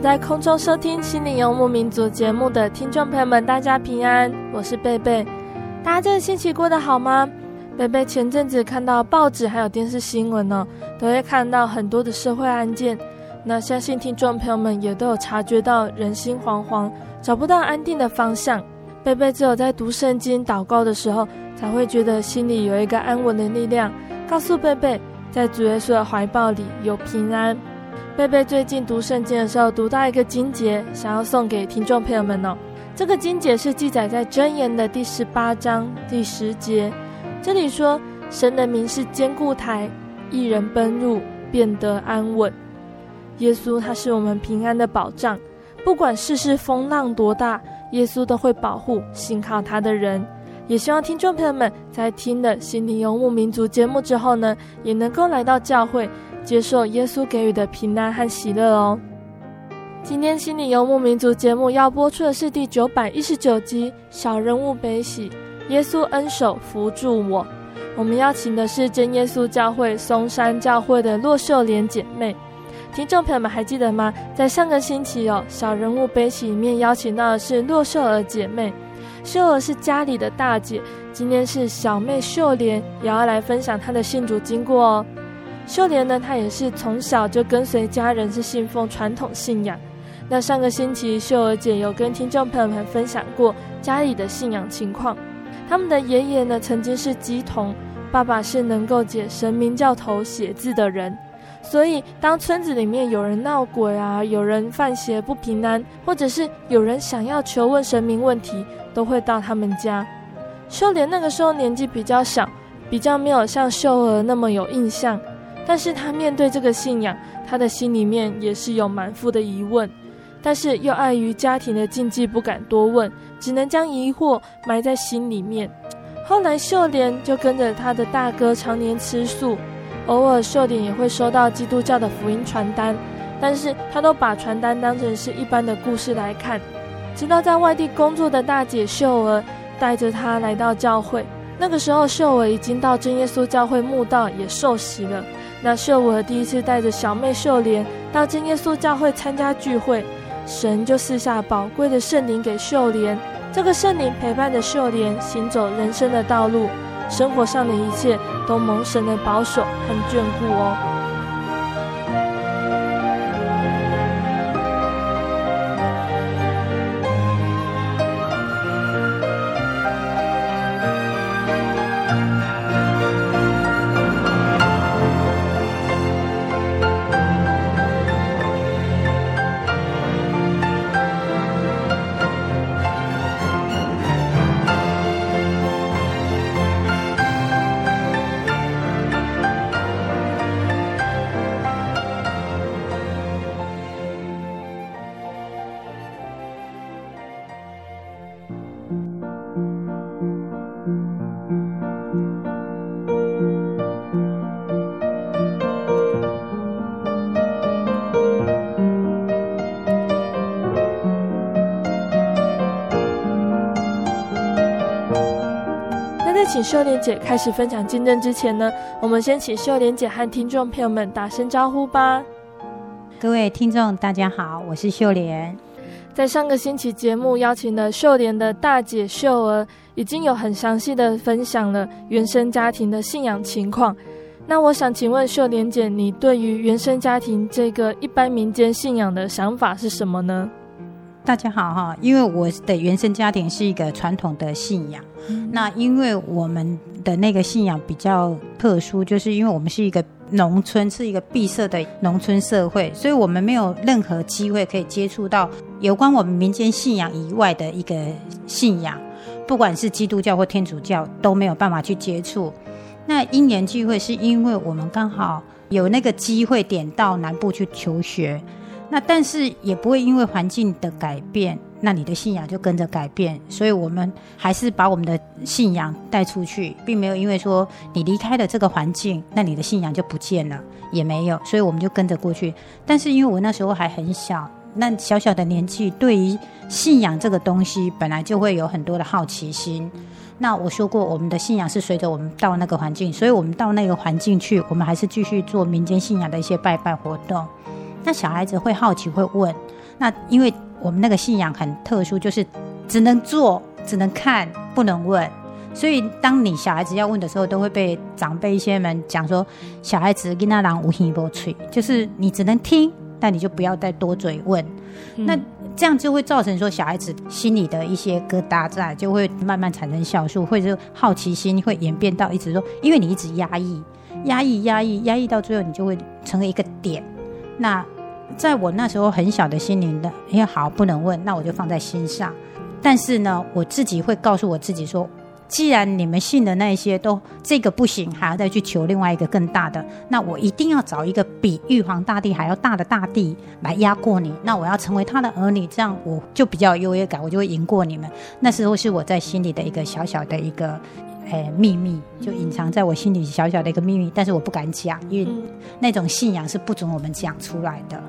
在空中收听《心灵游牧民族》节目的听众朋友们，大家平安，我是贝贝。大家这个星期过得好吗？贝贝前阵子看到报纸还有电视新闻呢，都会看到很多的社会案件。那相信听众朋友们也都有察觉到人心惶惶，找不到安定的方向。贝贝只有在读圣经、祷告的时候，才会觉得心里有一个安稳的力量，告诉贝贝，在主耶稣的怀抱里有平安。贝贝最近读圣经的时候，读到一个经节，想要送给听众朋友们哦。这个经节是记载在箴言的第十八章第十节，这里说：“神的名是坚固台，一人奔入，便得安稳。”耶稣他是我们平安的保障，不管世事风浪多大，耶稣都会保护信靠他的人。也希望听众朋友们在听了《心灵游牧民族》节目之后呢，也能够来到教会。接受耶稣给予的平安和喜乐哦。今天心理游牧民族节目要播出的是第九百一十九集《小人物悲喜，耶稣恩手扶助我》。我们邀请的是真耶稣教会松山教会的骆秀莲姐妹。听众朋友们还记得吗？在上个星期哦，《小人物悲喜》里面邀请到的是骆秀儿姐妹。秀儿是家里的大姐，今天是小妹秀莲也要来分享她的信主经过哦。秀莲呢，她也是从小就跟随家人是信奉传统信仰。那上个星期，秀儿姐有跟听众朋友们分享过家里的信仰情况。他们的爷爷呢，曾经是乩童，爸爸是能够解神明教头写字的人。所以，当村子里面有人闹鬼啊，有人犯邪不平安，或者是有人想要求问神明问题，都会到他们家。秀莲那个时候年纪比较小，比较没有像秀儿那么有印象。但是他面对这个信仰，他的心里面也是有满腹的疑问，但是又碍于家庭的禁忌，不敢多问，只能将疑惑埋在心里面。后来秀莲就跟着他的大哥常年吃素，偶尔秀莲也会收到基督教的福音传单，但是他都把传单当成是一般的故事来看。直到在外地工作的大姐秀儿带着他来到教会，那个时候秀儿已经到真耶稣教会慕道，也受洗了。那是我第一次带着小妹秀莲到真耶稣教会参加聚会，神就赐下宝贵的圣灵给秀莲，这个圣灵陪伴着秀莲行走人生的道路，生活上的一切都蒙神的保守和眷顾哦。请秀莲姐开始分享见证之前呢，我们先请秀莲姐和听众朋友们打声招呼吧。各位听众，大家好，我是秀莲。在上个星期节目邀请了秀莲的大姐秀儿，已经有很详细的分享了原生家庭的信仰情况。那我想请问秀莲姐，你对于原生家庭这个一般民间信仰的想法是什么呢？大家好哈，因为我的原生家庭是一个传统的信仰，嗯、那因为我们的那个信仰比较特殊，就是因为我们是一个农村，是一个闭塞的农村社会，所以我们没有任何机会可以接触到有关我们民间信仰以外的一个信仰，不管是基督教或天主教都没有办法去接触。那因缘聚会是因为我们刚好有那个机会点到南部去求学。那但是也不会因为环境的改变，那你的信仰就跟着改变。所以我们还是把我们的信仰带出去，并没有因为说你离开了这个环境，那你的信仰就不见了，也没有。所以我们就跟着过去。但是因为我那时候还很小，那小小的年纪，对于信仰这个东西本来就会有很多的好奇心。那我说过，我们的信仰是随着我们到那个环境，所以我们到那个环境去，我们还是继续做民间信仰的一些拜拜活动。那小孩子会好奇，会问。那因为我们那个信仰很特殊，就是只能做，只能看，不能问。所以当你小孩子要问的时候，都会被长辈一些们讲说，小孩子跟那狼无心无吹，就是你只能听，但你就不要再多嘴问。嗯、那这样就会造成说，小孩子心里的一些疙瘩在，就会慢慢产生酵素，或者好奇心会演变到一直说，因为你一直压抑、压抑、压抑、压抑，到最后你就会成为一个点。那在我那时候很小的心灵的，因为好不能问，那我就放在心上。但是呢，我自己会告诉我自己说，既然你们信的那些都这个不行，还要再去求另外一个更大的，那我一定要找一个比玉皇大帝还要大的大帝来压过你。那我要成为他的儿女，这样我就比较有优越感，我就会赢过你们。那时候是我在心里的一个小小的一个。哎，秘密就隐藏在我心里小小的一个秘密，但是我不敢讲，因为那种信仰是不准我们讲出来的。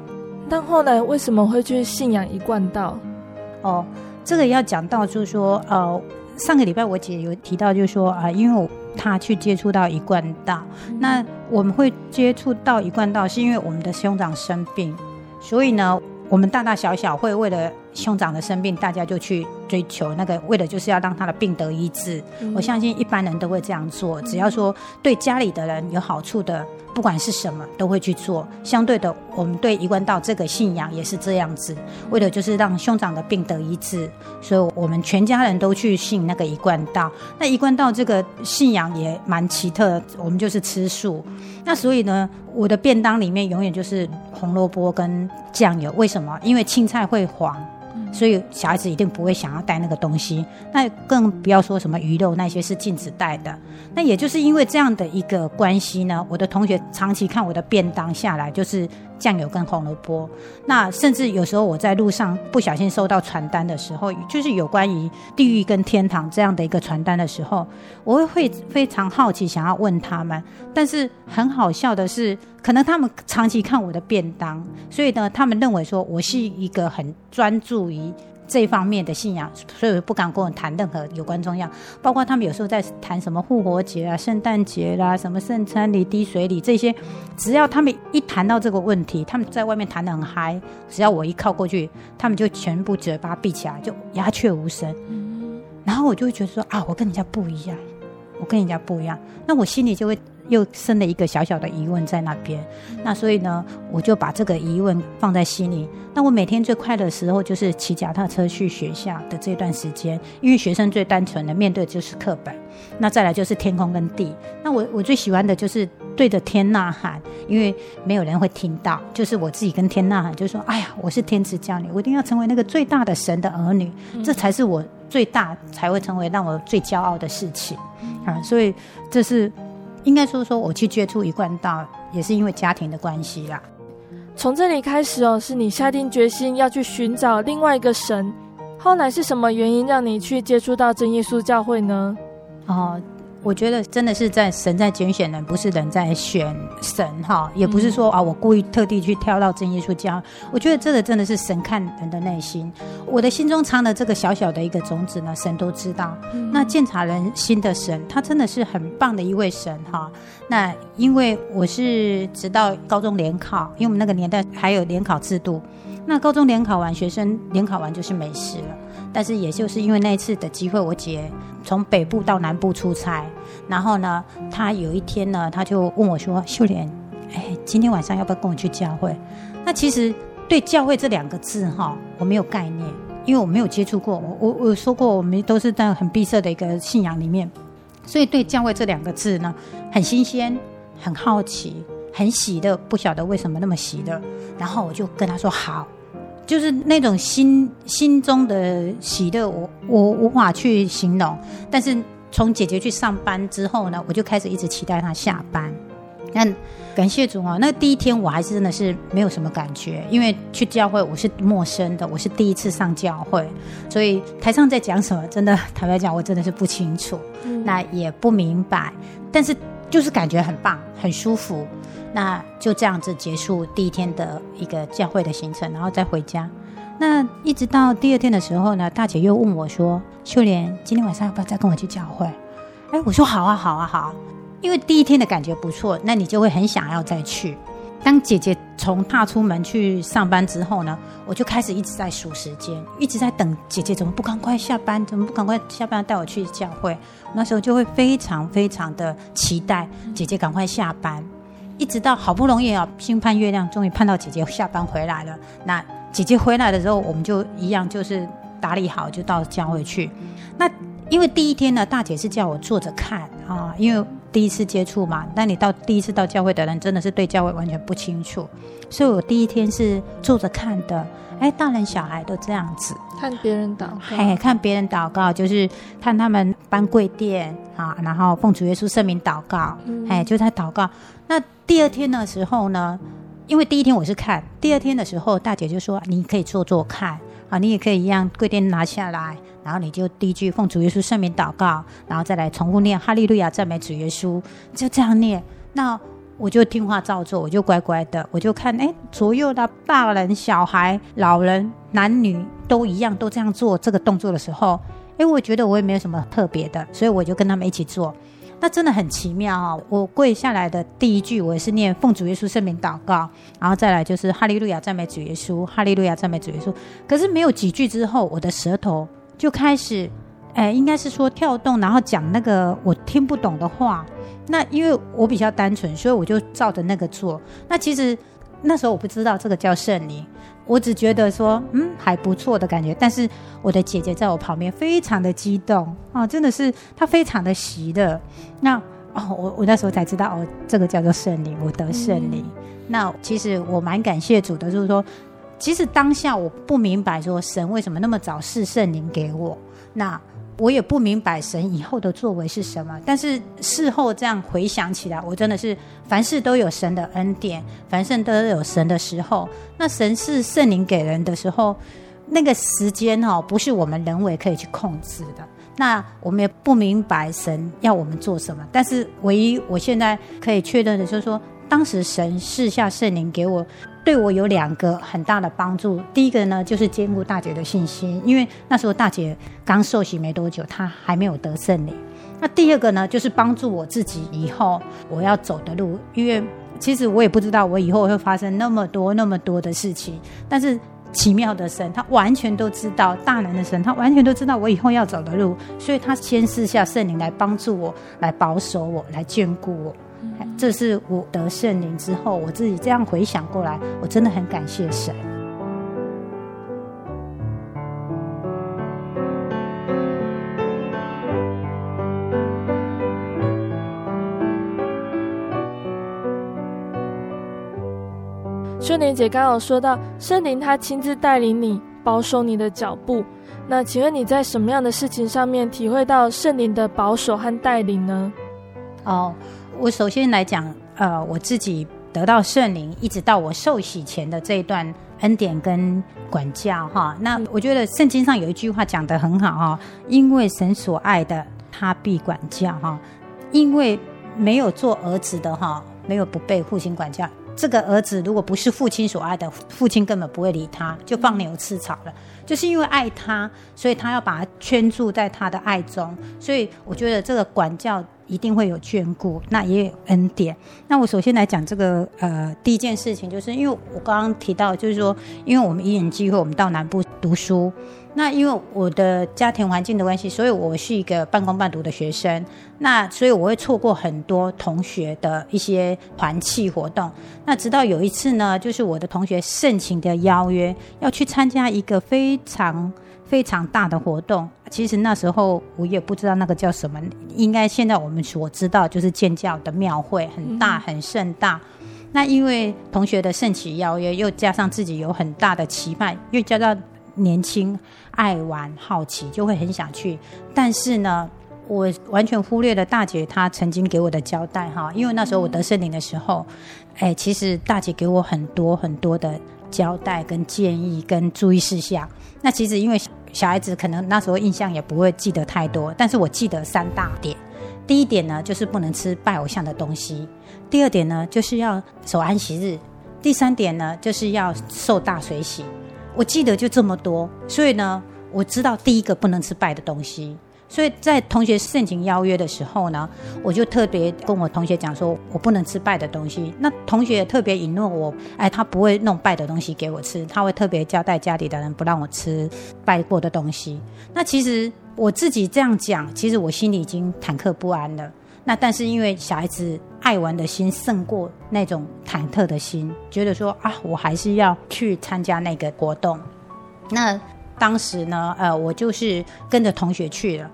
但后来为什么会去信仰一贯道？哦，这个要讲到就是说，呃，上个礼拜我姐有提到，就是说啊、呃，因为她去接触到一贯道，嗯、那我们会接触到一贯道，是因为我们的兄长生病，所以呢，我们大大小小会为了。兄长的生病，大家就去追求那个，为的就是要让他的病得医治。嗯、我相信一般人都会这样做，只要说对家里的人有好处的，不管是什么，都会去做。相对的，我们对一贯道这个信仰也是这样子，为的就是让兄长的病得医治，所以我们全家人都去信那个一贯道。那一贯道这个信仰也蛮奇特，我们就是吃素。那所以呢，我的便当里面永远就是红萝卜跟酱油。为什么？因为青菜会黄。所以小孩子一定不会想要带那个东西，那更不要说什么鱼肉那些是禁止带的。那也就是因为这样的一个关系呢，我的同学长期看我的便当下来就是。酱油跟红萝卜，那甚至有时候我在路上不小心收到传单的时候，就是有关于地狱跟天堂这样的一个传单的时候，我会非常好奇，想要问他们。但是很好笑的是，可能他们长期看我的便当，所以呢，他们认为说我是一个很专注于。这方面的信仰，所以我不敢跟我谈任何有关宗教，包括他们有时候在谈什么复活节啊、圣诞节啦、什么圣餐礼、滴水礼这些，只要他们一谈到这个问题，他们在外面谈得很嗨，只要我一靠过去，他们就全部嘴巴闭起来，就鸦雀无声。然后我就会觉得说啊，我跟人家不一样，我跟人家不一样，那我心里就会。又生了一个小小的疑问在那边，那所以呢，我就把这个疑问放在心里。那我每天最快乐的时候就是骑脚踏车去学校的这段时间，因为学生最单纯的面对就是课本，那再来就是天空跟地。那我我最喜欢的就是对着天呐喊，因为没有人会听到，就是我自己跟天呐喊，就说：“哎呀，我是天之骄女，我一定要成为那个最大的神的儿女，这才是我最大才会成为让我最骄傲的事情啊！”所以这是。应该说说，我去接触一贯道，也是因为家庭的关系啦。从这里开始哦，是你下定决心要去寻找另外一个神。后来是什么原因让你去接触到真耶稣教会呢？哦，我觉得真的是在神在拣选人，不是人在选神哈，也不是说啊，我故意特地去挑到真耶稣教。我觉得这个真的是神看人的内心，我的心中藏的这个小小的一个种子呢，神都知道。那鉴察人心的神，他真的是很棒的一位神哈。那因为我是直到高中联考，因为我们那个年代还有联考制度，那高中联考完，学生联考完就是没事了。但是也就是因为那一次的机会，我姐从北部到南部出差，然后呢，她有一天呢，她就问我说：“秀莲，哎，今天晚上要不要跟我去教会？”那其实对教会这两个字哈，我没有概念，因为我没有接触过。我我我说过，我们都是在很闭塞的一个信仰里面，所以对教会这两个字呢，很新鲜，很好奇，很喜乐，不晓得为什么那么喜乐。然后我就跟她说：“好。”就是那种心心中的喜乐，我我无法去形容。但是从姐姐去上班之后呢，我就开始一直期待她下班。那感谢主啊，那第一天我还是真的是没有什么感觉，因为去教会我是陌生的，我是第一次上教会，所以台上在讲什么，真的坦白讲，我真的是不清楚，嗯、那也不明白。但是就是感觉很棒，很舒服。那就这样子结束第一天的一个教会的行程，然后再回家。那一直到第二天的时候呢，大姐又问我说：“秀莲，今天晚上要不要再跟我去教会？”哎，我说：“好啊，好啊，好。”因为第一天的感觉不错，那你就会很想要再去。当姐姐从踏出门去上班之后呢，我就开始一直在数时间，一直在等姐姐怎么不赶快下班，怎么不赶快下班带我去教会？那时候就会非常非常的期待姐姐赶快下班。一直到好不容易啊，星盼月亮，终于盼到姐姐下班回来了。那姐姐回来的时候，我们就一样，就是打理好，就到教会去。那因为第一天呢，大姐是叫我坐着看啊，因为第一次接触嘛。那你到第一次到教会的人，真的是对教会完全不清楚，所以我第一天是坐着看的。哎，大人小孩都这样子看别人祷告，哎，看别人祷告，就是看他们搬柜垫啊，然后奉主耶稣圣名祷告，嗯、哎，就在祷告。那第二天的时候呢，因为第一天我是看，第二天的时候大姐就说，你可以坐坐看啊，你也可以一样跪垫拿下来，然后你就第一句奉主耶稣圣名祷告，然后再来重复念哈利路亚赞美主耶稣，就这样念。那我就听话照做，我就乖乖的，我就看，哎，左右的大人、小孩、老人、男女都一样，都这样做这个动作的时候，哎，我觉得我也没有什么特别的，所以我就跟他们一起做。那真的很奇妙哈、哦！我跪下来的第一句，我也是念奉主耶稣圣名祷告，然后再来就是哈利路亚赞美主耶稣，哈利路亚赞美主耶稣。可是没有几句之后，我的舌头就开始，哎，应该是说跳动，然后讲那个我听不懂的话。那因为我比较单纯，所以我就照着那个做。那其实那时候我不知道这个叫圣灵，我只觉得说嗯还不错的感觉。但是我的姐姐在我旁边非常的激动啊，真的是她非常的喜乐。那哦我我那时候才知道哦这个叫做圣灵，我得圣灵。嗯、那其实我蛮感谢主的，就是说其实当下我不明白说神为什么那么早赐圣灵给我。那我也不明白神以后的作为是什么，但是事后这样回想起来，我真的是凡事都有神的恩典，凡事都有神的时候。那神是圣灵给人的时候，那个时间哦，不是我们人为可以去控制的。那我们也不明白神要我们做什么，但是唯一我现在可以确认的就是说，当时神赐下圣灵给我。对我有两个很大的帮助。第一个呢，就是坚固大姐的信心，因为那时候大姐刚受洗没多久，她还没有得圣灵。那第二个呢，就是帮助我自己以后我要走的路，因为其实我也不知道我以后会发生那么多那么多的事情，但是奇妙的神，他完全都知道，大能的神，他完全都知道我以后要走的路，所以他先赐下圣灵来帮助我，来保守我，来眷顾我。这是我得圣灵之后，我自己这样回想过来，我真的很感谢神。秀莲姐刚刚有说到，圣灵他亲自带领你，保守你的脚步。那请问你在什么样的事情上面体会到圣灵的保守和带领呢？哦。我首先来讲，呃，我自己得到圣灵，一直到我受洗前的这一段恩典跟管教，哈。那我觉得圣经上有一句话讲得很好，哈，因为神所爱的，他必管教，哈。因为没有做儿子的哈，没有不被父亲管教。这个儿子如果不是父亲所爱的，父亲根本不会理他，就放牛吃草了。就是因为爱他，所以他要把他圈住在他的爱中。所以我觉得这个管教一定会有眷顾，那也有恩典。那我首先来讲这个呃第一件事情，就是因为我刚刚提到，就是说，因为我们因缘机会，我们到南部读书。那因为我的家庭环境的关系，所以我是一个半工半读的学生。那所以我会错过很多同学的一些团契活动。那直到有一次呢，就是我的同学盛情的邀约，要去参加一个非常非常大的活动。其实那时候我也不知道那个叫什么，应该现在我们所知道就是建教的庙会，很大很盛大。那因为同学的盛情邀约，又加上自己有很大的期盼，又加上年轻。爱玩好奇就会很想去，但是呢，我完全忽略了大姐她曾经给我的交代哈，因为那时候我得圣灵的时候，哎，其实大姐给我很多很多的交代跟建议跟注意事项。那其实因为小孩子可能那时候印象也不会记得太多，但是我记得三大点。第一点呢，就是不能吃拜偶像的东西；第二点呢，就是要守安息日；第三点呢，就是要受大水洗。我记得就这么多，所以呢，我知道第一个不能吃拜的东西，所以在同学盛情邀约的时候呢，我就特别跟我同学讲说，我不能吃拜的东西。那同学也特别允诺我，哎，他不会弄拜的东西给我吃，他会特别交代家里的人不让我吃拜过的东西。那其实我自己这样讲，其实我心里已经忐忑不安了。那但是因为小孩子爱玩的心胜过那种忐忑的心，觉得说啊，我还是要去参加那个活动。那当时呢，呃，我就是跟着同学去了。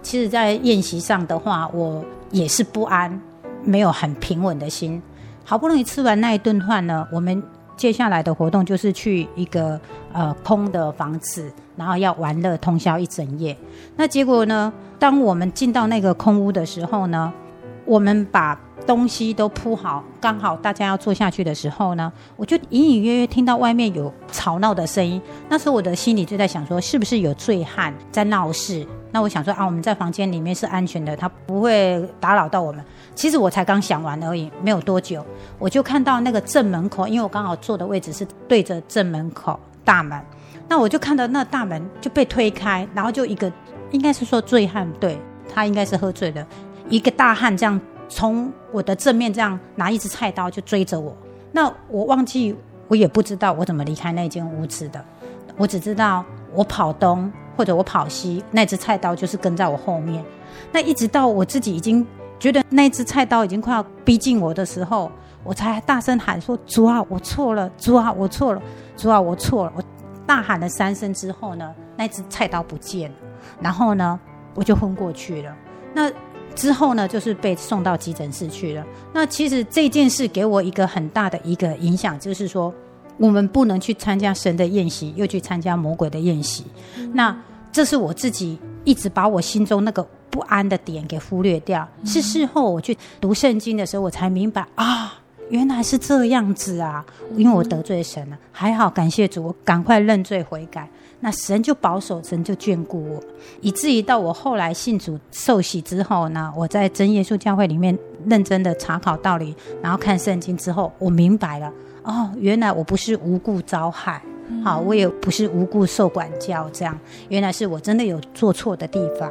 其实，在宴席上的话，我也是不安，没有很平稳的心。好不容易吃完那一顿饭呢，我们接下来的活动就是去一个呃空的房子，然后要玩乐通宵一整夜。那结果呢，当我们进到那个空屋的时候呢，我们把东西都铺好，刚好大家要坐下去的时候呢，我就隐隐约约听到外面有吵闹的声音。那时候我的心里就在想说，是不是有醉汉在闹事？那我想说啊，我们在房间里面是安全的，他不会打扰到我们。其实我才刚想完而已，没有多久，我就看到那个正门口，因为我刚好坐的位置是对着正门口大门，那我就看到那大门就被推开，然后就一个。应该是说醉汉，对，他应该是喝醉的，一个大汉这样从我的正面这样拿一支菜刀就追着我。那我忘记，我也不知道我怎么离开那间屋子的。我只知道我跑东或者我跑西，那支菜刀就是跟在我后面。那一直到我自己已经觉得那支菜刀已经快要逼近我的时候，我才大声喊说：“主啊，我错了！主啊，我错了！主啊，我错了！”我大喊了三声之后呢，那支菜刀不见了。然后呢，我就昏过去了。那之后呢，就是被送到急诊室去了。那其实这件事给我一个很大的一个影响，就是说，我们不能去参加神的宴席，又去参加魔鬼的宴席。嗯。那这是我自己一直把我心中那个不安的点给忽略掉。嗯。是事后我去读圣经的时候，我才明白啊。原来是这样子啊！因为我得罪神了，还好感谢主，我赶快认罪悔改。那神就保守，神就眷顾我，以至于到我后来信主受洗之后呢，我在真耶稣教会里面认真的查考道理，然后看圣经之后，我明白了哦，原来我不是无故遭害，好，我也不是无故受管教，这样，原来是我真的有做错的地方。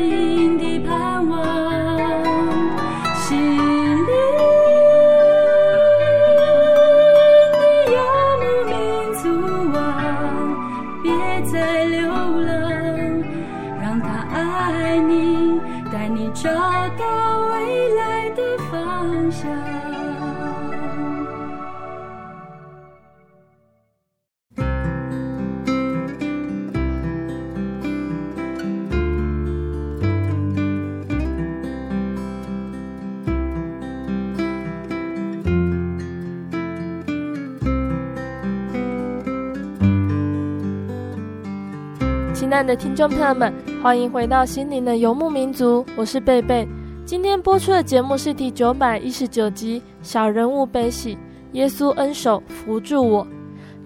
亲爱的听众朋友们，欢迎回到心灵的游牧民族，我是贝贝。今天播出的节目是第九百一十九集《小人物悲喜》，耶稣恩手扶住我。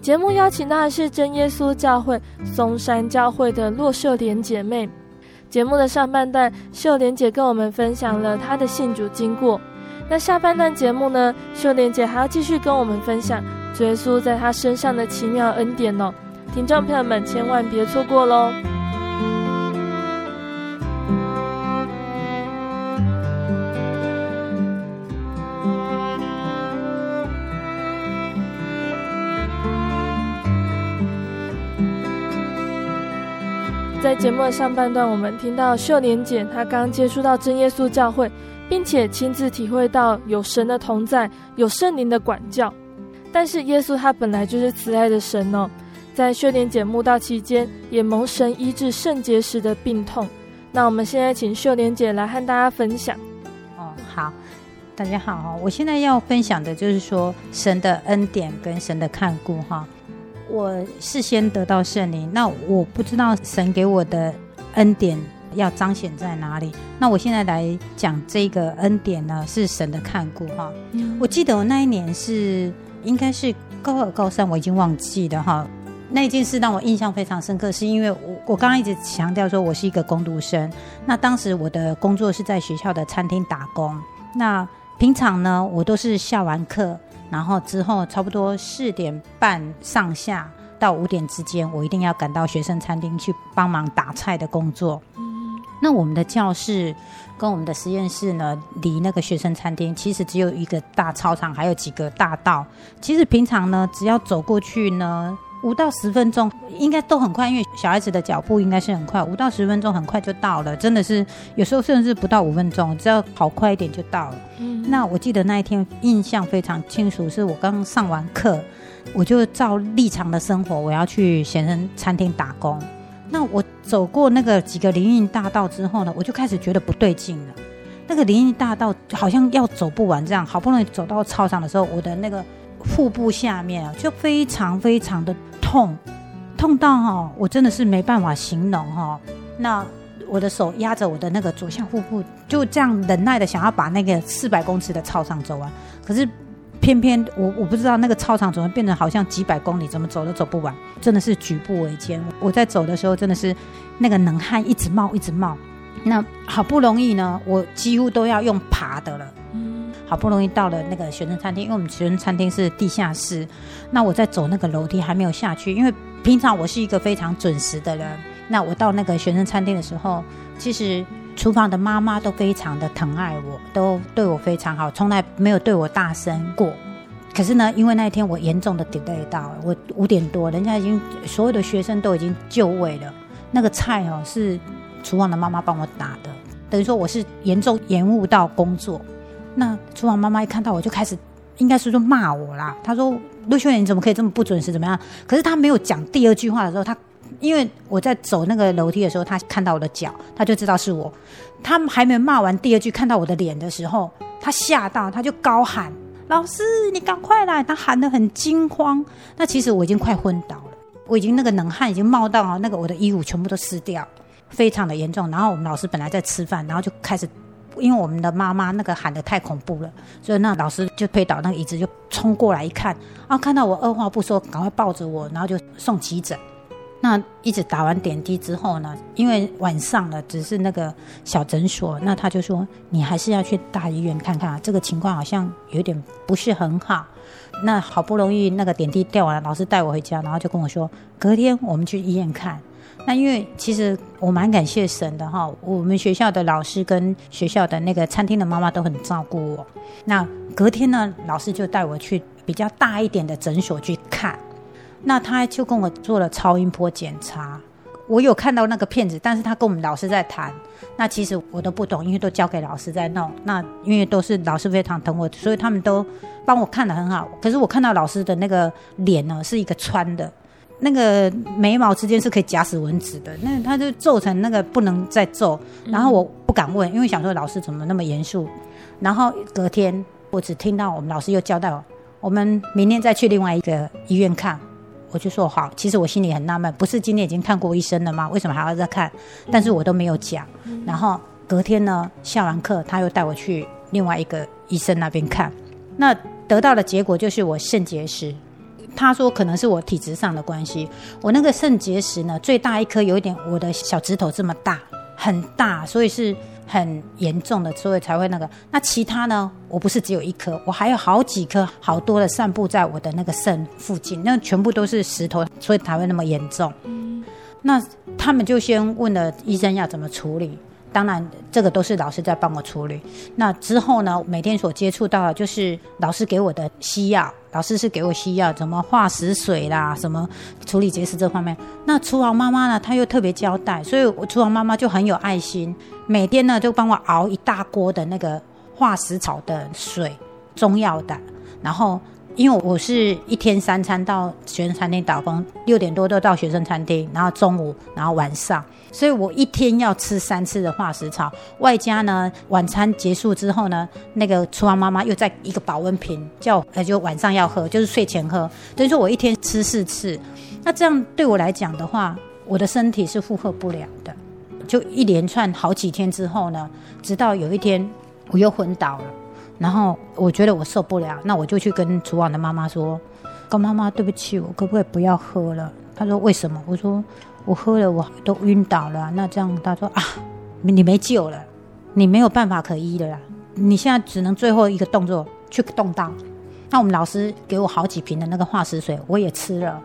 节目邀请到的是真耶稣教会松山教会的骆秀莲姐妹。节目的上半段，秀莲姐跟我们分享了她的信主经过。那下半段节目呢，秀莲姐还要继续跟我们分享耶稣在她身上的奇妙恩典哦。听众朋友们，千万别错过喽！在节目的上半段，我们听到秀莲姐她刚接触到真耶稣教会，并且亲自体会到有神的同在，有圣灵的管教。但是耶稣他本来就是慈爱的神哦。在秀莲姐慕道期间，也蒙神医治肾结石的病痛。那我们现在请秀莲姐来和大家分享。哦，好，大家好，我现在要分享的就是说神的恩典跟神的看顾哈。我事先得到圣灵，那我不知道神给我的恩典要彰显在哪里。那我现在来讲这个恩典呢，是神的看顾哈。嗯，我记得我那一年是应该是高二高三，我已经忘记了哈。那件事让我印象非常深刻，是因为我我刚刚一直强调说我是一个工读生。那当时我的工作是在学校的餐厅打工。那平常呢，我都是下完课，然后之后差不多四点半上下到五点之间，我一定要赶到学生餐厅去帮忙打菜的工作。那我们的教室跟我们的实验室呢，离那个学生餐厅其实只有一个大操场，还有几个大道。其实平常呢，只要走过去呢。五到十分钟应该都很快，因为小孩子的脚步应该是很快，五到十分钟很快就到了，真的是有时候甚至不到五分钟，只要跑快一点就到了。嗯，那我记得那一天印象非常清楚，是我刚上完课，我就照立常的生活，我要去先生餐厅打工。那我走过那个几个林荫大道之后呢，我就开始觉得不对劲了。那个林荫大道好像要走不完这样，好不容易走到操场的时候，我的那个。腹部下面啊，就非常非常的痛，痛到哈，我真的是没办法形容哈。那我的手压着我的那个左下腹部，就这样忍耐的想要把那个四百公尺的操场走完。可是偏偏我我不知道那个操场怎么变得好像几百公里，怎么走都走不完，真的是举步维艰。我在走的时候真的是那个冷汗一直冒一直冒。那好不容易呢，我几乎都要用爬的了。好不容易到了那个学生餐厅，因为我们学生餐厅是地下室。那我在走那个楼梯还没有下去，因为平常我是一个非常准时的人。那我到那个学生餐厅的时候，其实厨房的妈妈都非常的疼爱我，都对我非常好，从来没有对我大声过。可是呢，因为那一天我严重的 delay 到，我五点多，人家已经所有的学生都已经就位了，那个菜哦是厨房的妈妈帮我打的，等于说我是严重延误到工作。那厨房妈妈一看到我就开始，应该是说骂我啦。她说：“陆秀莲，你怎么可以这么不准时？怎么样？”可是她没有讲第二句话的时候，她因为我在走那个楼梯的时候，她看到我的脚，她就知道是我。她还没骂完第二句，看到我的脸的时候，她吓到，她就高喊：“老师，你赶快来！”她喊得很惊慌。那其实我已经快昏倒了，我已经那个冷汗已经冒到啊，那个我的衣物全部都湿掉，非常的严重。然后我们老师本来在吃饭，然后就开始。因为我们的妈妈那个喊得太恐怖了，所以那老师就推倒那个椅子，就冲过来一看，啊，看到我二话不说，赶快抱着我，然后就送急诊。那一直打完点滴之后呢，因为晚上了，只是那个小诊所，那他就说你还是要去大医院看看，这个情况好像有点不是很好。那好不容易那个点滴掉完了，老师带我回家，然后就跟我说，隔天我们去医院看。那因为其实我蛮感谢神的哈，我们学校的老师跟学校的那个餐厅的妈妈都很照顾我。那隔天呢，老师就带我去比较大一点的诊所去看。那他就跟我做了超音波检查，我有看到那个片子，但是他跟我们老师在谈。那其实我都不懂，因为都交给老师在弄。那因为都是老师非常疼我，所以他们都帮我看得很好。可是我看到老师的那个脸呢，是一个穿的。那个眉毛之间是可以夹死蚊子的，那他就皱成那个不能再皱，然后我不敢问，因为想说老师怎么那么严肃。然后隔天我只听到我们老师又交代我，我们明天再去另外一个医院看。我就说好，其实我心里很纳闷，不是今天已经看过医生了吗？为什么还要再看？但是我都没有讲。然后隔天呢，下完课他又带我去另外一个医生那边看，那得到的结果就是我肾结石。他说可能是我体质上的关系，我那个肾结石呢，最大一颗有一点我的小指头这么大，很大，所以是很严重的，所以才会那个。那其他呢，我不是只有一颗，我还有好几颗，好多的散布在我的那个肾附近，那全部都是石头，所以才会那么严重。那他们就先问了医生要怎么处理。当然，这个都是老师在帮我处理。那之后呢，每天所接触到的就是老师给我的西药，老师是给我西药，怎么化石水啦，什么处理结石这方面。那厨房妈妈呢，她又特别交代，所以我厨房妈妈就很有爱心，每天呢就帮我熬一大锅的那个化石草的水，中药的，然后。因为我是一天三餐到学生餐厅打工，六点多都到学生餐厅，然后中午，然后晚上，所以我一天要吃三次的化石草，外加呢晚餐结束之后呢，那个厨房妈妈又在一个保温瓶叫，呃，就晚上要喝，就是睡前喝，等于说我一天吃四次，那这样对我来讲的话，我的身体是负荷不了的，就一连串好几天之后呢，直到有一天我又昏倒了。然后我觉得我受不了，那我就去跟厨房的妈妈说：“高妈妈，对不起，我可不可以不要喝了？”她说：“为什么？”我说：“我喝了，我都晕倒了。”那这样，他说：“啊，你没救了，你没有办法可医了啦，你现在只能最后一个动作去动刀。”那我们老师给我好几瓶的那个化石水，我也吃了，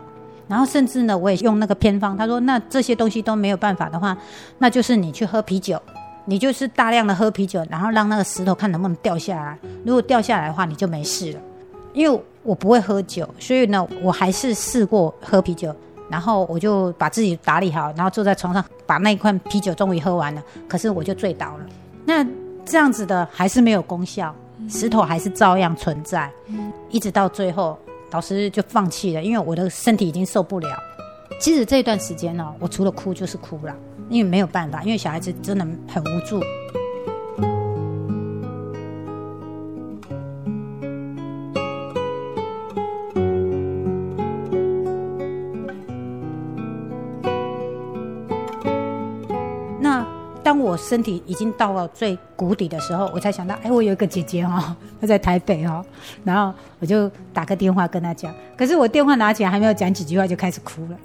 然后甚至呢，我也用那个偏方。他说：“那这些东西都没有办法的话，那就是你去喝啤酒。”你就是大量的喝啤酒，然后让那个石头看能不能掉下来。如果掉下来的话，你就没事了。因为我不会喝酒，所以呢，我还是试过喝啤酒。然后我就把自己打理好，然后坐在床上，把那一罐啤酒终于喝完了。可是我就醉倒了。那这样子的还是没有功效，石头还是照样存在。一直到最后，老师就放弃了，因为我的身体已经受不了。其实这段时间呢，我除了哭就是哭了。因为没有办法，因为小孩子真的很无助。当我身体已经到了最谷底的时候，我才想到，哎，我有一个姐姐哈，她在台北哈，然后我就打个电话跟她讲。可是我电话拿起来还没有讲几句话，就开始哭了。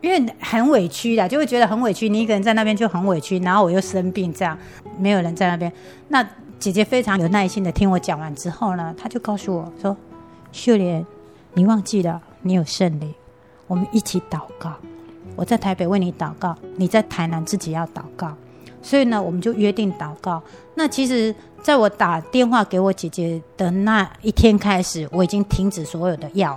因为很委屈的，就会觉得很委屈。你一个人在那边就很委屈，然后我又生病，这样没有人在那边。那姐姐非常有耐心的听我讲完之后呢，她就告诉我说：“秀莲，你忘记了，你有圣灵，我们一起祷告。我在台北为你祷告，你在台南自己要祷告。所以呢，我们就约定祷告。那其实，在我打电话给我姐姐的那一天开始，我已经停止所有的药。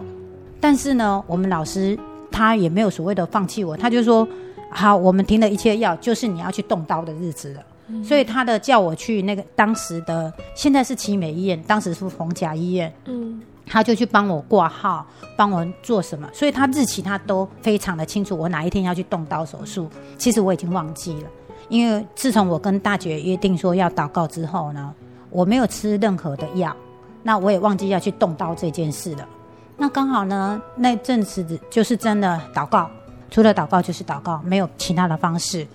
但是呢，我们老师。他也没有所谓的放弃我，他就说：“好，我们停了一切药，就是你要去动刀的日子了。嗯”所以他的叫我去那个当时的，现在是奇美医院，当时是逢甲医院。嗯，他就去帮我挂号，帮我做什么，所以他日期他都非常的清楚，我哪一天要去动刀手术。其实我已经忘记了，因为自从我跟大姐约定说要祷告之后呢，我没有吃任何的药，那我也忘记要去动刀这件事了。那刚好呢，那阵子就是真的祷告，除了祷告就是祷告，没有其他的方式。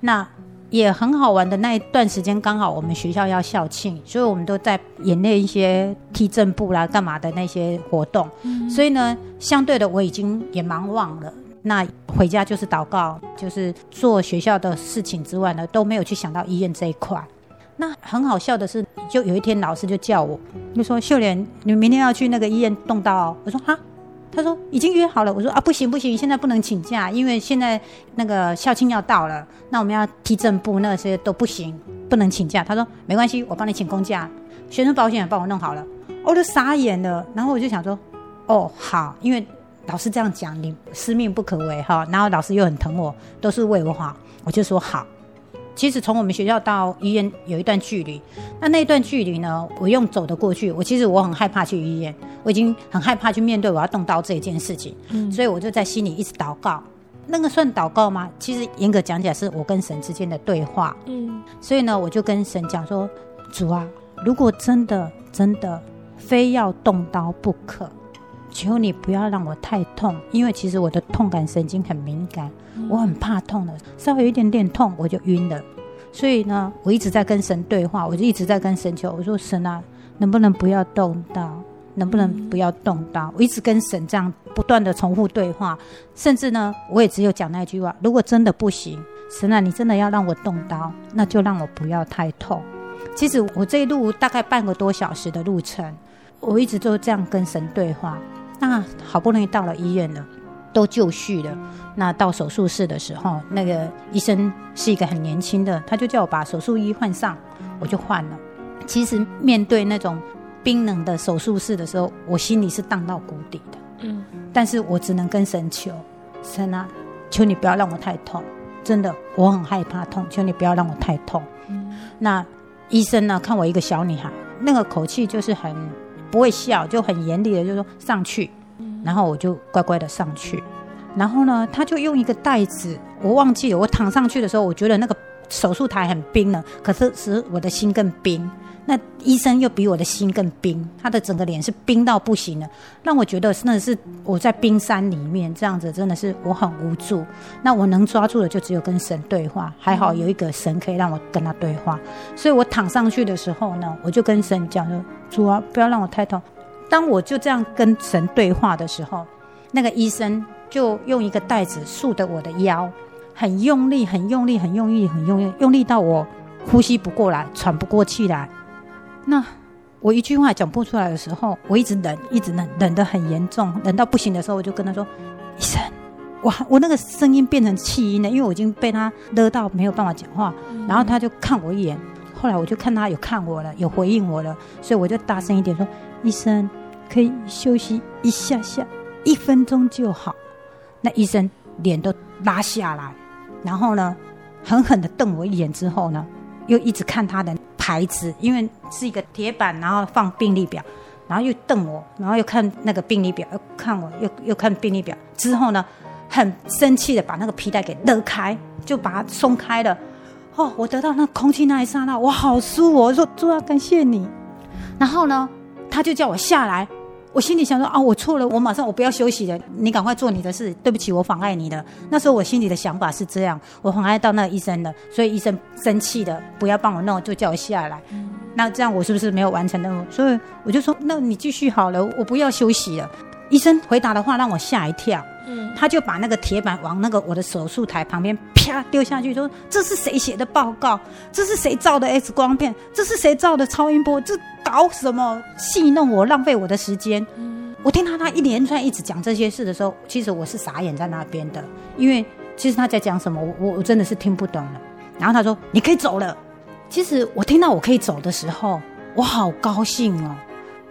那也很好玩的那一段时间，刚好我们学校要校庆，所以我们都在演练一些踢正步啦、干嘛的那些活动。所以呢，相对的我已经也忙忘了。那回家就是祷告，就是做学校的事情之外呢，都没有去想到医院这一块。那很好笑的是，就有一天老师就叫我，就说秀莲，你明天要去那个医院动刀。我说哈，他说已经约好了。我说啊，不行不行，现在不能请假，因为现在那个校庆要到了，那我们要踢正步，那些都不行，不能请假。他说没关系，我帮你请公假，学生保险也帮我弄好了。我就傻眼了，然后我就想说，哦好，因为。老师这样讲，你师命不可违哈。然后老师又很疼我，都是为我好，我就说好。其实从我们学校到医院有一段距离，那那段距离呢，我用走的过去。我其实我很害怕去医院，我已经很害怕去面对我要动刀这一件事情，嗯，所以我就在心里一直祷告。那个算祷告吗？其实严格讲起来，是我跟神之间的对话。嗯，所以呢，我就跟神讲说：主啊，如果真的真的非要动刀不可。求你不要让我太痛，因为其实我的痛感神经很敏感，我很怕痛的，稍微有一点点痛我就晕了。所以呢，我一直在跟神对话，我就一直在跟神求，我说神啊，能不能不要动刀？能不能不要动刀？我一直跟神这样不断的重复对话，甚至呢，我也只有讲那句话：如果真的不行，神啊，你真的要让我动刀，那就让我不要太痛。其实我这一路大概半个多小时的路程，我一直都这样跟神对话。那好不容易到了医院了，都就绪了。那到手术室的时候，那个医生是一个很年轻的，他就叫我把手术衣换上，我就换了。其实面对那种冰冷的手术室的时候，我心里是荡到谷底的。嗯，但是我只能跟神求，神啊，求你不要让我太痛，真的，我很害怕痛，求你不要让我太痛。嗯，那医生呢，看我一个小女孩，那个口气就是很。不会笑，就很严厉的就说上去，然后我就乖乖的上去，然后呢，他就用一个袋子，我忘记了，我躺上去的时候，我觉得那个手术台很冰了，可是使我的心更冰。那医生又比我的心更冰，他的整个脸是冰到不行了，让我觉得真的是我在冰山里面这样子，真的是我很无助。那我能抓住的就只有跟神对话，还好有一个神可以让我跟他对话。所以我躺上去的时候呢，我就跟神讲说：“主啊，不要让我太痛。”当我就这样跟神对话的时候，那个医生就用一个袋子束着我的腰，很用力，很用力，很用力，很用力，用力到我呼吸不过来，喘不过气来。那我一句话讲不出来的时候，我一直忍，一直忍，忍得很严重，忍到不行的时候，我就跟他说：“医生，哇，我那个声音变成气音了，因为我已经被他勒到没有办法讲话。”然后他就看我一眼，后来我就看他有看我了，有回应我了，所以我就大声一点说：“医生，可以休息一下下，一分钟就好。”那医生脸都拉下来，然后呢，狠狠地瞪我一眼之后呢，又一直看他的。牌子，因为是一个铁板，然后放病历表，然后又瞪我，然后又看那个病历表，又看我，又又看病历表。之后呢，很生气的把那个皮带给勒开，就把它松开了。哦，我得到那空气那一刹那，我好舒服。我说主啊，感谢你。然后呢，他就叫我下来。我心里想说啊，我错了，我马上我不要休息了，你赶快做你的事。对不起，我妨碍你了。那时候我心里的想法是这样，我妨碍到那个医生了，所以医生生气的不要帮我弄，就叫我下来。嗯、那这样我是不是没有完成任务？所以我就说，那你继续好了，我不要休息了。医生回答的话让我吓一跳，嗯，他就把那个铁板往那个我的手术台旁边啪丢下去，说这是谁写的报告？这是谁照的 X 光片？这是谁照的超音波？这。搞什么戏弄我，浪费我的时间。嗯、我听到他一连串一直讲这些事的时候，其实我是傻眼在那边的，因为其实他在讲什么，我我真的是听不懂了。然后他说你可以走了。其实我听到我可以走的时候，我好高兴哦，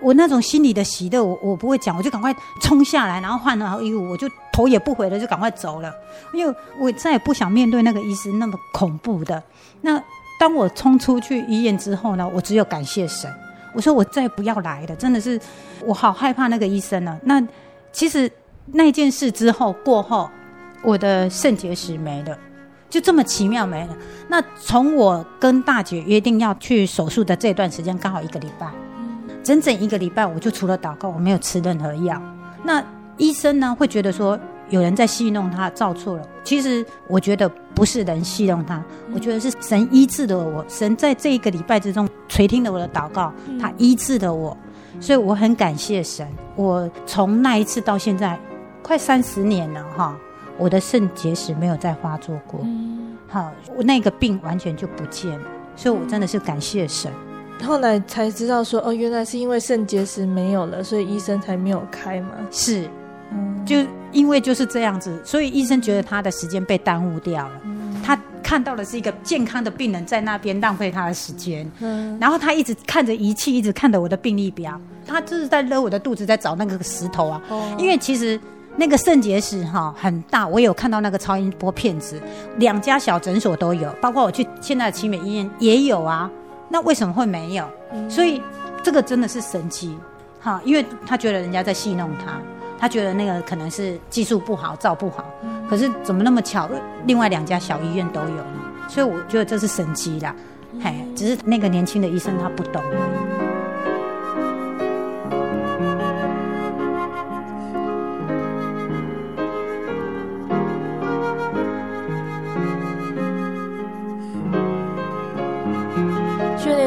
我那种心里的喜乐，我我不会讲，我就赶快冲下来，然后换了衣服，我就头也不回的就赶快走了，因为我再也不想面对那个医生那么恐怖的。那当我冲出去医院之后呢，我只有感谢神。我说我再不要来了，真的是我好害怕那个医生呢。那其实那件事之后过后，我的肾结石没了，就这么奇妙没了。那从我跟大姐约定要去手术的这段时间，刚好一个礼拜，整整一个礼拜，我就除了祷告，我没有吃任何药。那医生呢会觉得说，有人在戏弄他，照错了。其实我觉得不是人戏弄他，我觉得是神医治了我。神在这一个礼拜之中垂听了我的祷告，他医治了我，所以我很感谢神。我从那一次到现在，快三十年了哈，我的肾结石没有再发作过。嗯，好，我那个病完全就不见了，所以我真的是感谢神。后来才知道说，哦，原来是因为肾结石没有了，所以医生才没有开嘛。是，嗯，就因为就是这样子，所以医生觉得他的时间被耽误掉了。他看到的是一个健康的病人在那边浪费他的时间，嗯，然后他一直看着仪器，一直看着我的病历表，他就是在勒我的肚子，在找那个石头啊。哦因为其实那个肾结石哈很大，我有看到那个超音波片子，两家小诊所都有，包括我去现在的奇美医院也有啊。那为什么会没有？所以这个真的是神奇，哈，因为他觉得人家在戏弄他，他觉得那个可能是技术不好，照不好。可是怎么那么巧，另外两家小医院都有呢？所以我觉得这是神奇啦，嘿，只是那个年轻的医生他不懂。薛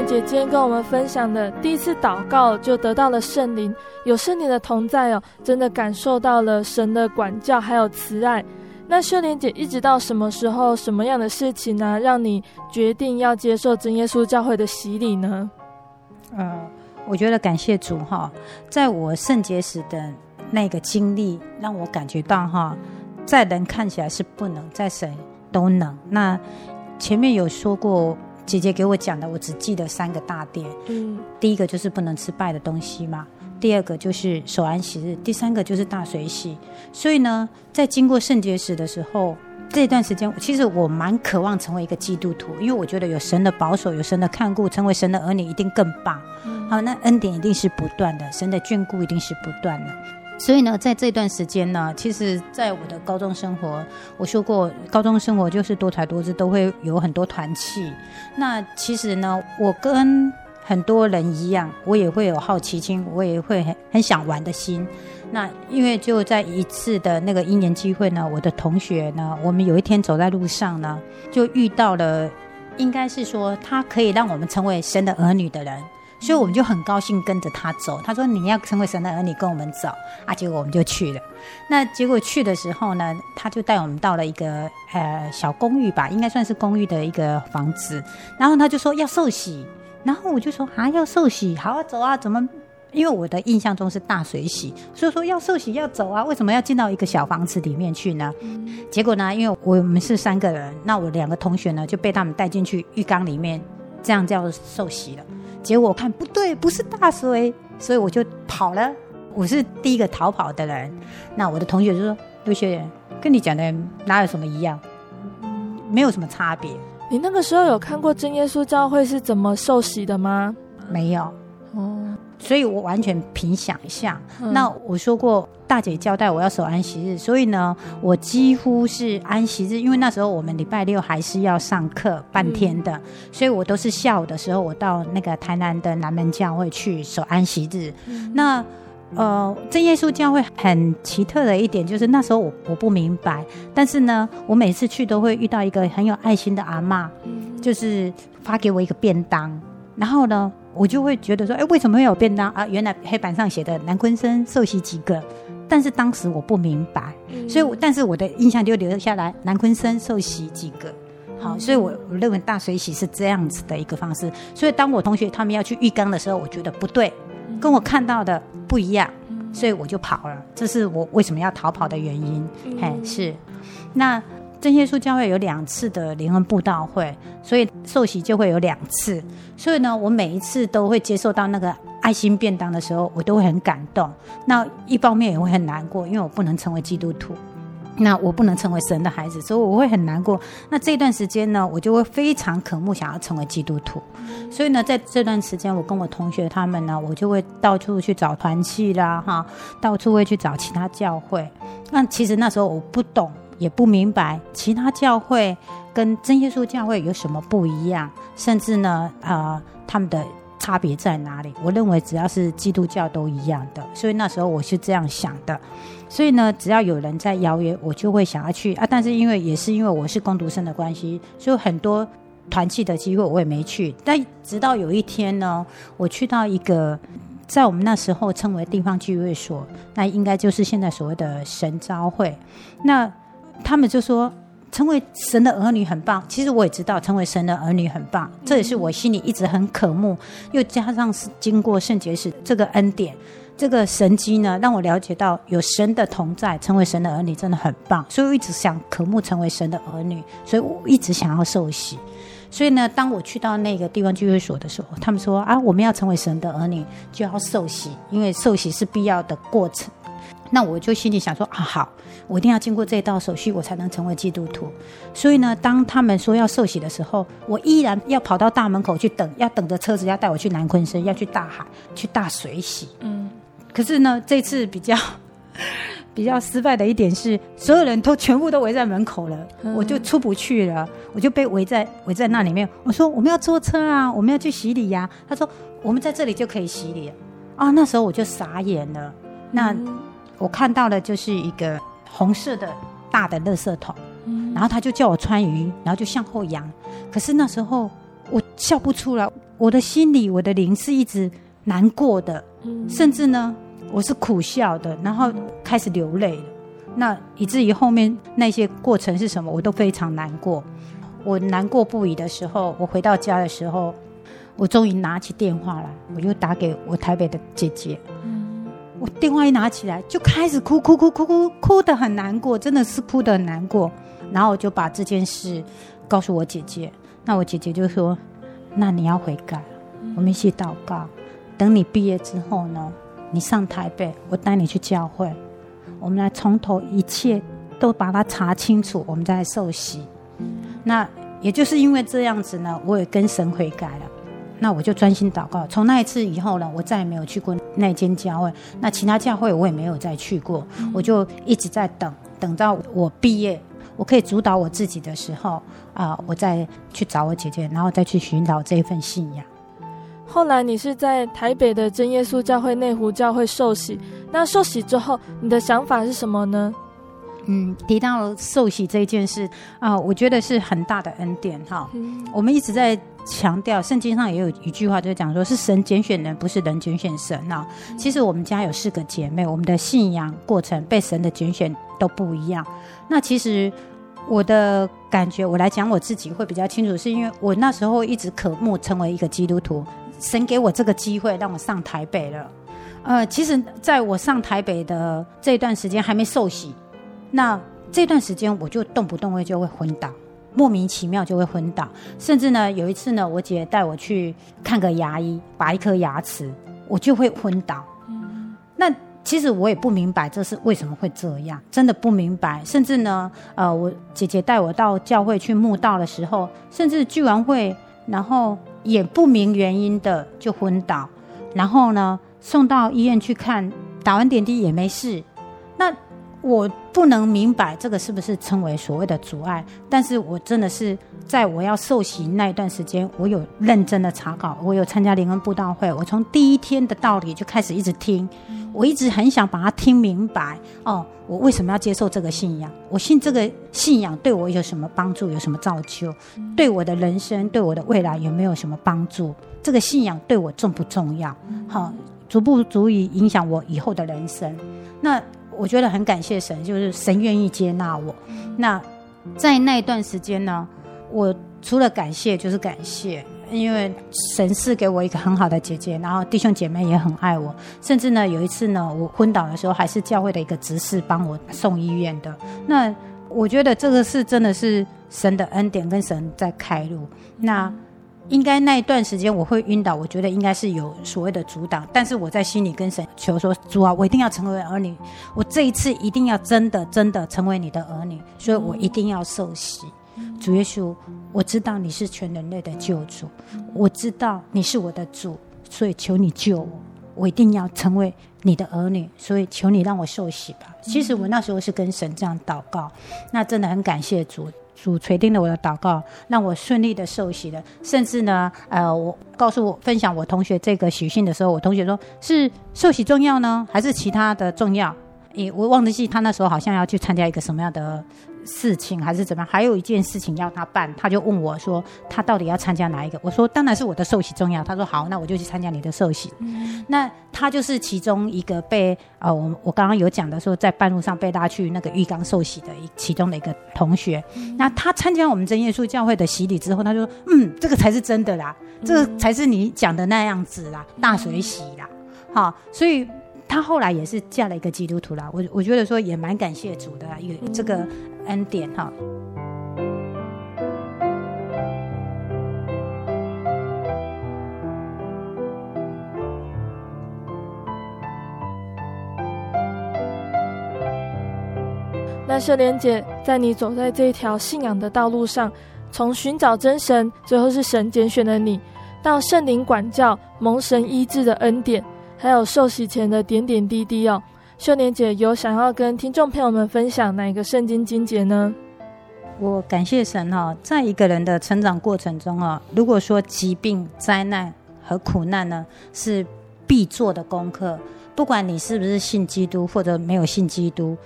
姐今天跟我们分享的第一次祷告就得到了圣灵，有圣灵的同在哦，真的感受到了神的管教还有慈爱。那秀莲姐一直到什么时候、什么样的事情呢，让你决定要接受真耶稣教会的洗礼呢？呃，我觉得感谢主哈，在我圣洁时的那个经历，让我感觉到哈，在人看起来是不能，在神都能。那前面有说过。姐姐给我讲的，我只记得三个大点。嗯，第一个就是不能吃拜的东西嘛，第二个就是守安息日，第三个就是大水洗。所以呢，在经过圣洁史的时候，这段时间其实我蛮渴望成为一个基督徒，因为我觉得有神的保守，有神的看顾，成为神的儿女一定更棒。嗯、好，那恩典一定是不断的，神的眷顾一定是不断的。所以呢，在这段时间呢，其实，在我的高中生活，我说过，高中生活就是多才多姿，都会有很多团气。那其实呢，我跟很多人一样，我也会有好奇心，我也会很很想玩的心。那因为就在一次的那个因缘机会呢，我的同学呢，我们有一天走在路上呢，就遇到了，应该是说他可以让我们成为神的儿女的人。所以我们就很高兴跟着他走。他说：“你要成为神的儿女，跟我们走啊！”结果我们就去了。那结果去的时候呢，他就带我们到了一个呃小公寓吧，应该算是公寓的一个房子。然后他就说要受洗，然后我就说啊要受洗，好啊走啊，怎么？因为我的印象中是大水洗，所以说要受洗要走啊，为什么要进到一个小房子里面去呢？结果呢，因为我们是三个人，那我两个同学呢就被他们带进去浴缸里面，这样叫受洗了。结果我看不对，不是大水，所以我就跑了。我是第一个逃跑的人。那我的同学就说：“刘学员，跟你讲的哪有什么一样？没有什么差别。”你那个时候有看过真耶稣教会是怎么受洗的吗？没有。哦。所以我完全凭想象。嗯、那我说过，大姐交代我要守安息日，所以呢，我几乎是安息日，因为那时候我们礼拜六还是要上课半天的，嗯、所以我都是下午的时候，我到那个台南的南门教会去守安息日。嗯、那呃，真耶稣教会很奇特的一点就是那时候我我不明白，但是呢，我每次去都会遇到一个很有爱心的阿嬷，嗯、就是发给我一个便当，然后呢。我就会觉得说，哎，为什么会有便当啊？原来黑板上写的南昆生受洗几个，但是当时我不明白，嗯、所以我，但是我的印象就留下来，南昆生受洗几个，好，所以我我认为大水洗是这样子的一个方式。所以，当我同学他们要去浴缸的时候，我觉得不对，跟我看到的不一样，所以我就跑了。这是我为什么要逃跑的原因。嘿，是，那。正耶稣教会有两次的灵恩布道会，所以受洗就会有两次。所以呢，我每一次都会接受到那个爱心便当的时候，我都会很感动。那一方面也会很难过，因为我不能成为基督徒，那我不能成为神的孩子，所以我会很难过。那这段时间呢，我就会非常渴慕想要成为基督徒。所以呢，在这段时间，我跟我同学他们呢，我就会到处去找团契啦，哈，到处会去找其他教会。那其实那时候我不懂。也不明白其他教会跟真耶稣教会有什么不一样，甚至呢，呃，他们的差别在哪里？我认为只要是基督教都一样的，所以那时候我是这样想的。所以呢，只要有人在邀约，我就会想要去啊。但是因为也是因为我是工读生的关系，所以很多团契的机会我也没去。但直到有一天呢，我去到一个在我们那时候称为地方聚会所，那应该就是现在所谓的神召会，那。他们就说。成为神的儿女很棒，其实我也知道成为神的儿女很棒，这也是我心里一直很渴慕。又加上是经过圣结石这个恩典，这个神迹呢，让我了解到有神的同在，成为神的儿女真的很棒。所以我一直想渴慕成为神的儿女，所以我一直想要受洗。所以呢，当我去到那个地方聚会所的时候，他们说啊，我们要成为神的儿女，就要受洗，因为受洗是必要的过程。那我就心里想说啊，好，我一定要经过这道手续，我才能成为基督徒。所以呢，当他们说要受洗的时候，我依然要跑到大门口去等，要等着车子要带我去南昆山，要去大海去大水洗。嗯，可是呢，这次比较 比较失败的一点是，所有人都全部都围在门口了，嗯、我就出不去了，我就被围在围在那里面。我说我们要坐车啊，我们要去洗礼呀、啊。他说我们在这里就可以洗礼啊。那时候我就傻眼了。那。嗯我看到的就是一个红色的大的垃圾桶，嗯、然后他就叫我穿鱼，然后就向后仰。可是那时候我笑不出来，我的心里我的灵是一直难过的，嗯、甚至呢我是苦笑的，然后开始流泪了。那以至于后面那些过程是什么，我都非常难过。我难过不已的时候，我回到家的时候，我终于拿起电话来，我就打给我台北的姐姐。我电话一拿起来就开始哭，哭哭哭哭哭，的很难过，真的是哭得很难过。然后我就把这件事告诉我姐姐，那我姐姐就说：“那你要悔改，我们一起祷告。等你毕业之后呢，你上台北，我带你去教会，我们来从头一切都把它查清楚，我们再来受洗。那也就是因为这样子呢，我也跟神悔改了。”那我就专心祷告。从那一次以后呢，我再也没有去过那间教会。那其他教会我也没有再去过。我就一直在等，等到我毕业，我可以主导我自己的时候啊，我再去找我姐姐，然后再去寻找这一份信仰。后来你是在台北的真耶稣教会内湖教会受洗。那受洗之后，你的想法是什么呢？嗯，提到受洗这件事啊，我觉得是很大的恩典哈。嗯、我们一直在。强调圣经上也有一句话，就是讲说是神拣选人，不是人拣选神啊。其实我们家有四个姐妹，我们的信仰过程被神的拣选都不一样。那其实我的感觉，我来讲我自己会比较清楚，是因为我那时候一直渴慕成为一个基督徒，神给我这个机会让我上台北了。呃，其实在我上台北的这段时间还没受洗，那这段时间我就动不动会就会昏倒。莫名其妙就会昏倒，甚至呢，有一次呢，我姐带我去看个牙医，拔一颗牙齿，我就会昏倒。嗯，那其实我也不明白这是为什么会这样，真的不明白。甚至呢，呃，我姐姐带我到教会去墓道的时候，甚至聚完会，然后也不明原因的就昏倒，然后呢，送到医院去看，打完点滴也没事。那我不能明白这个是不是称为所谓的阻碍，但是我真的是在我要受洗那一段时间，我有认真的查考，我有参加灵恩布道会，我从第一天的道理就开始一直听，我一直很想把它听明白。哦，我为什么要接受这个信仰？我信这个信仰对我有什么帮助？有什么造就？对我的人生，对我的未来有没有什么帮助？这个信仰对我重不重要？好，足不足以影响我以后的人生？那。我觉得很感谢神，就是神愿意接纳我。那在那一段时间呢，我除了感谢就是感谢，因为神是给我一个很好的姐姐，然后弟兄姐妹也很爱我。甚至呢，有一次呢，我昏倒的时候，还是教会的一个执事帮我送医院的。那我觉得这个是真的是神的恩典跟神在开路。那。应该那一段时间我会晕倒，我觉得应该是有所谓的阻挡，但是我在心里跟神求说：主啊，我一定要成为儿女，我这一次一定要真的真的成为你的儿女，所以我一定要受洗。主耶稣，我知道你是全人类的救主，我知道你是我的主，所以求你救我，我一定要成为你的儿女，所以求你让我受洗吧。其实我那时候是跟神这样祷告，那真的很感谢主。主垂听了我的祷告，让我顺利的受洗了。甚至呢，呃，我告诉我分享我同学这个喜讯的时候，我同学说是受洗重要呢，还是其他的重要？诶，我忘记他那时候好像要去参加一个什么样的事情还是怎么样？还有一件事情要他办，他就问我说，他到底要参加哪一个？我说当然是我的受洗重要。他说好，那我就去参加你的受洗。嗯、那他就是其中一个被呃，我我刚刚有讲的说，在半路上被拉去那个浴缸受洗的一其中的一个同学。嗯、那他参加我们真耶稣教会的洗礼之后，他就说嗯，这个才是真的啦，嗯、这个才是你讲的那样子啦，大水洗啦。好，所以。她后来也是嫁了一个基督徒啦，我我觉得说也蛮感谢主的一个这个恩典哈。那秀莲姐，在你走在这一条信仰的道路上，从寻找真神，最后是神拣选了你，到圣灵管教、蒙神医治的恩典。还有受洗前的点点滴滴哦，秀莲姐有想要跟听众朋友们分享哪一个圣经经节呢？我感谢神哈，在一个人的成长过程中啊，如果说疾病、灾难和苦难呢是必做的功课，不管你是不是信基督或者没有信基督，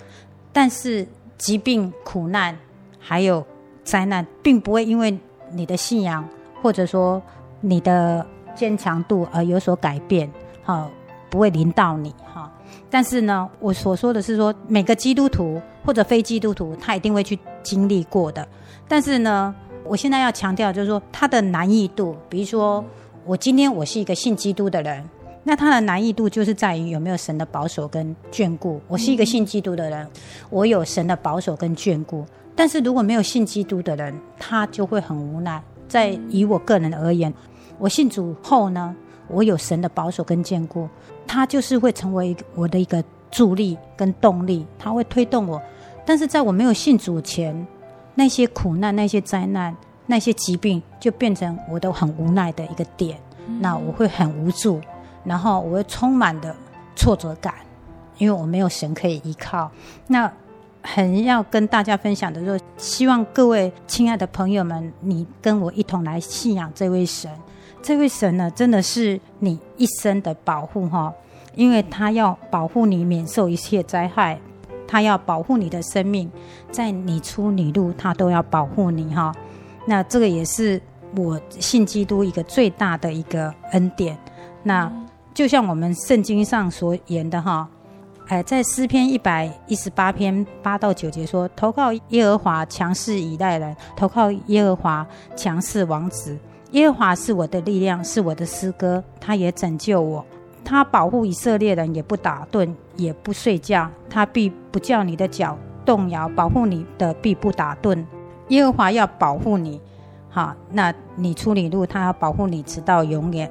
但是疾病、苦难还有灾难，并不会因为你的信仰或者说你的坚强度而有所改变，好。不会淋到你哈，但是呢，我所说的是说，每个基督徒或者非基督徒，他一定会去经历过的。但是呢，我现在要强调就是说，它的难易度，比如说，我今天我是一个信基督的人，那它的难易度就是在于有没有神的保守跟眷顾。我是一个信基督的人，我有神的保守跟眷顾。但是如果没有信基督的人，他就会很无奈。在以我个人而言，我信主后呢，我有神的保守跟坚固。他就是会成为我的一个助力跟动力，他会推动我。但是在我没有信主前，那些苦难、那些灾难、那些疾病，就变成我都很无奈的一个点。嗯、那我会很无助，然后我会充满的挫折感，因为我没有神可以依靠。那很要跟大家分享的就是，希望各位亲爱的朋友们，你跟我一同来信仰这位神。这位神呢，真的是你一生的保护哈，因为他要保护你免受一切灾害，他要保护你的生命，在你出你入，他都要保护你哈。那这个也是我信基督一个最大的一个恩典。那就像我们圣经上所言的哈，哎，在诗篇一百一十八篇八到九节说：投靠耶和华强势以待人，投靠耶和华强势王子。耶和华是我的力量，是我的诗歌，他也拯救我。他保护以色列人，也不打盹，也不睡觉。他必不叫你的脚动摇，保护你的必不打盹。耶和华要保护你，好，那你出你入，他要保护你直到永远。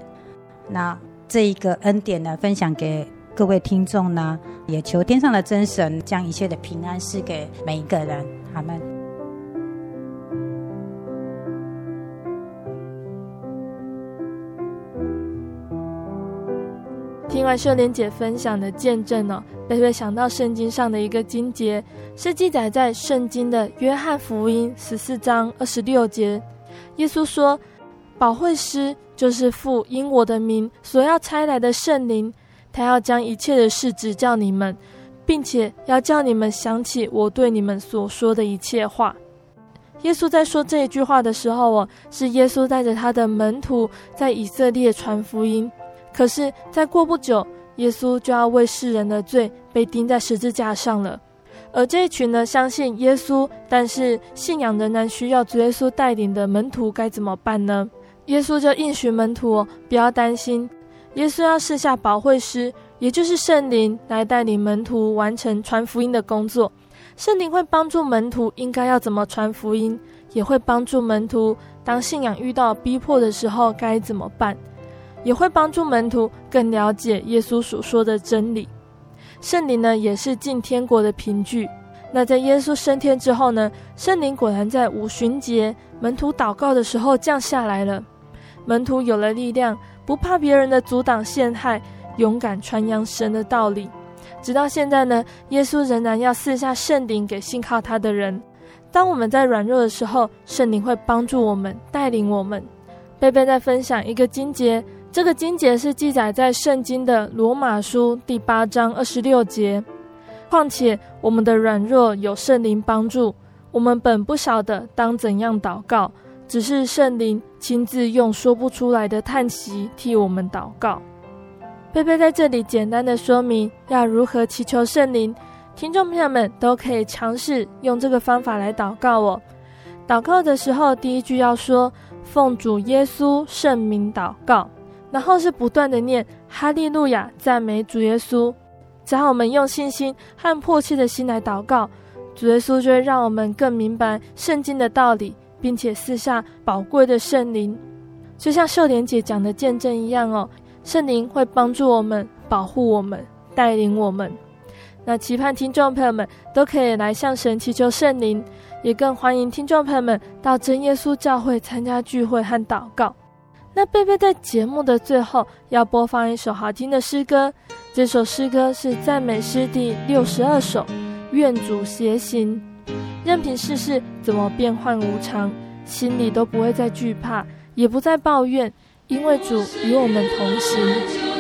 那这一个恩典呢，分享给各位听众呢，也求天上的真神将一切的平安赐给每一个人。阿门。听完秀莲姐分享的见证哦，贝贝想到圣经上的一个经节，是记载在圣经的约翰福音十四章二十六节。耶稣说：“保惠师就是父因我的名所要差来的圣灵，他要将一切的事指教你们，并且要叫你们想起我对你们所说的一切话。”耶稣在说这一句话的时候哦，是耶稣带着他的门徒在以色列传福音。可是再过不久，耶稣就要为世人的罪被钉在十字架上了。而这一群呢，相信耶稣，但是信仰仍然需要主耶稣带领的门徒该怎么办呢？耶稣就应许门徒哦，不要担心，耶稣要赐下保惠师，也就是圣灵，来带领门徒完成传福音的工作。圣灵会帮助门徒应该要怎么传福音，也会帮助门徒当信仰遇到逼迫的时候该怎么办。也会帮助门徒更了解耶稣所说的真理。圣灵呢，也是进天国的凭据。那在耶稣升天之后呢，圣灵果然在五旬节门徒祷告的时候降下来了。门徒有了力量，不怕别人的阻挡陷害，勇敢传扬神的道理。直到现在呢，耶稣仍然要赐下圣灵给信靠他的人。当我们在软弱的时候，圣灵会帮助我们，带领我们。贝贝在分享一个经节。这个经节是记载在圣经的罗马书第八章二十六节。况且我们的软弱有圣灵帮助，我们本不晓得当怎样祷告，只是圣灵亲自用说不出来的叹息替我们祷告。贝贝在这里简单的说明要如何祈求圣灵，听众朋友们都可以尝试用这个方法来祷告哦。祷告的时候，第一句要说奉主耶稣圣名祷告，然后是不断的念哈利路亚，赞美主耶稣。只要我们用信心和迫切的心来祷告。主耶稣就会让我们更明白圣经的道理，并且赐下宝贵的圣灵，就像秀莲姐讲的见证一样哦。圣灵会帮助我们、保护我们、带领我们。那期盼听众朋友们都可以来向神祈求圣灵，也更欢迎听众朋友们到真耶稣教会参加聚会和祷告。那贝贝在节目的最后要播放一首好听的诗歌，这首诗歌是赞美诗第六十二首。愿主偕行，任凭世事怎么变幻无常，心里都不会再惧怕，也不再抱怨，因为主与我们同行。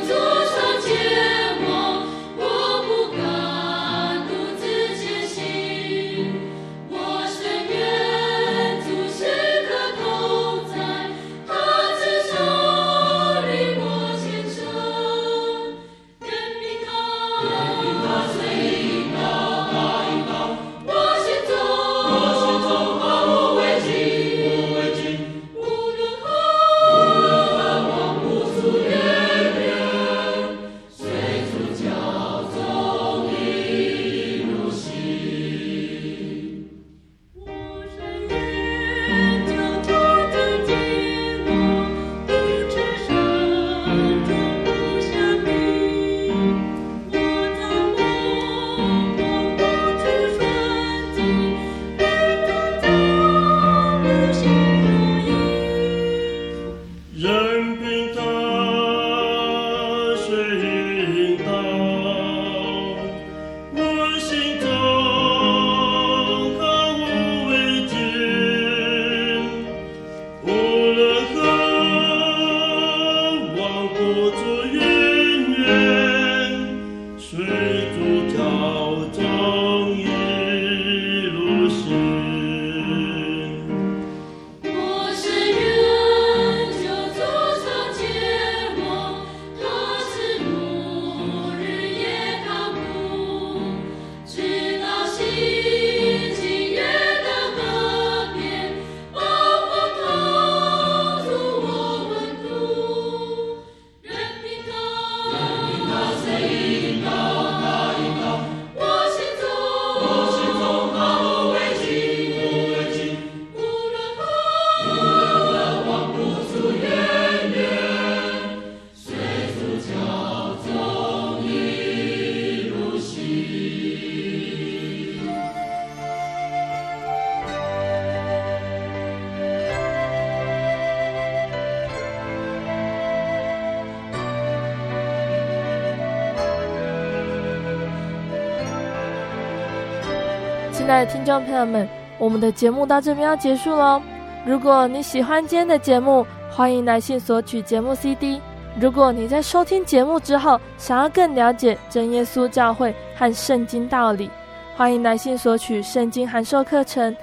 的听众朋友们，我们的节目到这边要结束喽。如果你喜欢今天的节目，欢迎来信索取节目 CD。如果你在收听节目之后，想要更了解真耶稣教会和圣经道理，欢迎来信索取圣经函授课程。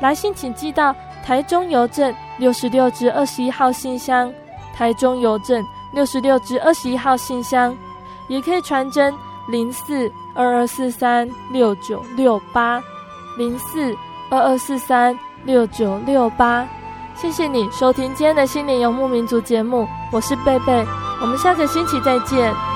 来信请寄到台中邮政六十六至二十一号信箱，台中邮政六十六至二十一号信箱，也可以传真零四二二四三六九六八。零四二二四三六九六八，谢谢你收听今天的心灵游牧民族节目，我是贝贝，我们下个星期再见。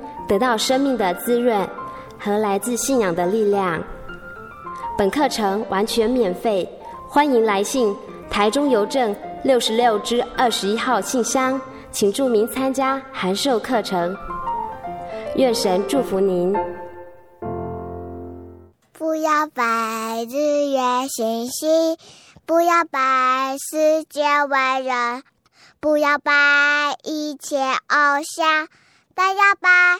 得到生命的滋润和来自信仰的力量。本课程完全免费，欢迎来信台中邮政六十六之二十一号信箱，请注明参加函授课程。愿神祝福您。不要拜日月星星，不要拜世界伟人，不要拜一切偶像，但要拜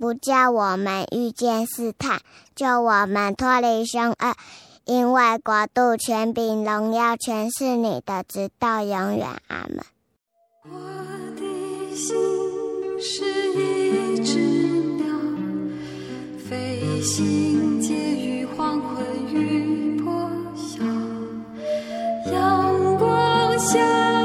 不叫我们遇见试探，救我们脱离凶恶。因为国度、权柄、荣耀，全是你的，直到永远。阿门。我的心是一只鸟，飞行介于黄昏与破晓，阳光下。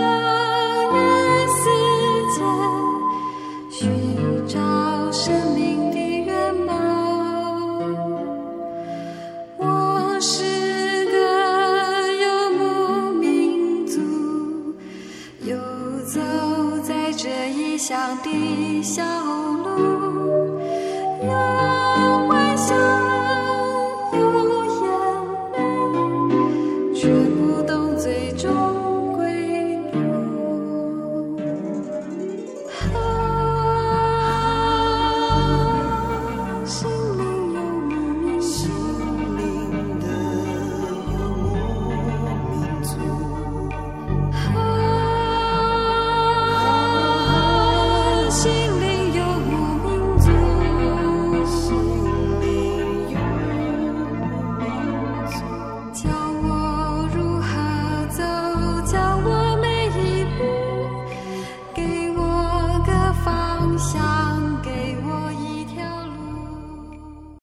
乡的小路。